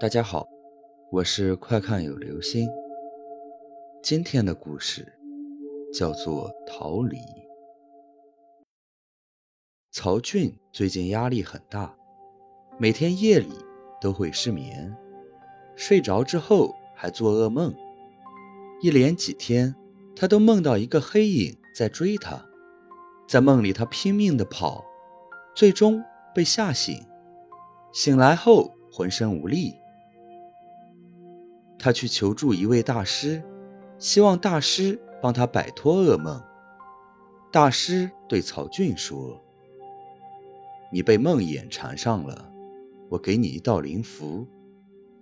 大家好，我是快看有流星。今天的故事叫做逃离。曹俊最近压力很大，每天夜里都会失眠，睡着之后还做噩梦。一连几天，他都梦到一个黑影在追他，在梦里他拼命的跑，最终被吓醒。醒来后浑身无力，他去求助一位大师，希望大师帮他摆脱噩梦。大师对曹俊说：“你被梦魇缠上了，我给你一道灵符，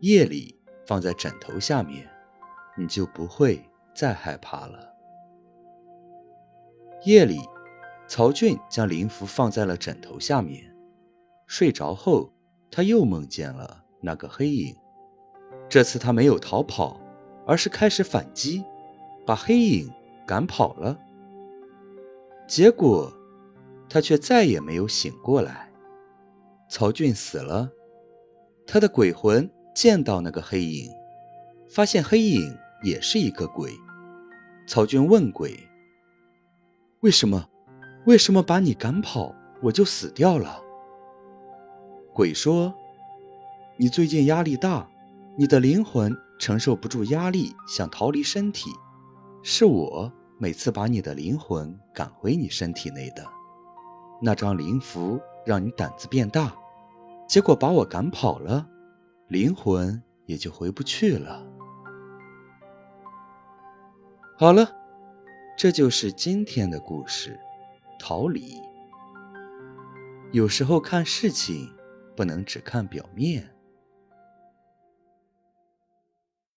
夜里放在枕头下面，你就不会再害怕了。”夜里，曹俊将灵符放在了枕头下面，睡着后。他又梦见了那个黑影，这次他没有逃跑，而是开始反击，把黑影赶跑了。结果，他却再也没有醒过来。曹俊死了，他的鬼魂见到那个黑影，发现黑影也是一个鬼。曹俊问鬼：“为什么？为什么把你赶跑，我就死掉了？”鬼说：“你最近压力大，你的灵魂承受不住压力，想逃离身体。是我每次把你的灵魂赶回你身体内的。那张灵符让你胆子变大，结果把我赶跑了，灵魂也就回不去了。”好了，这就是今天的故事。逃离。有时候看事情。不能只看表面。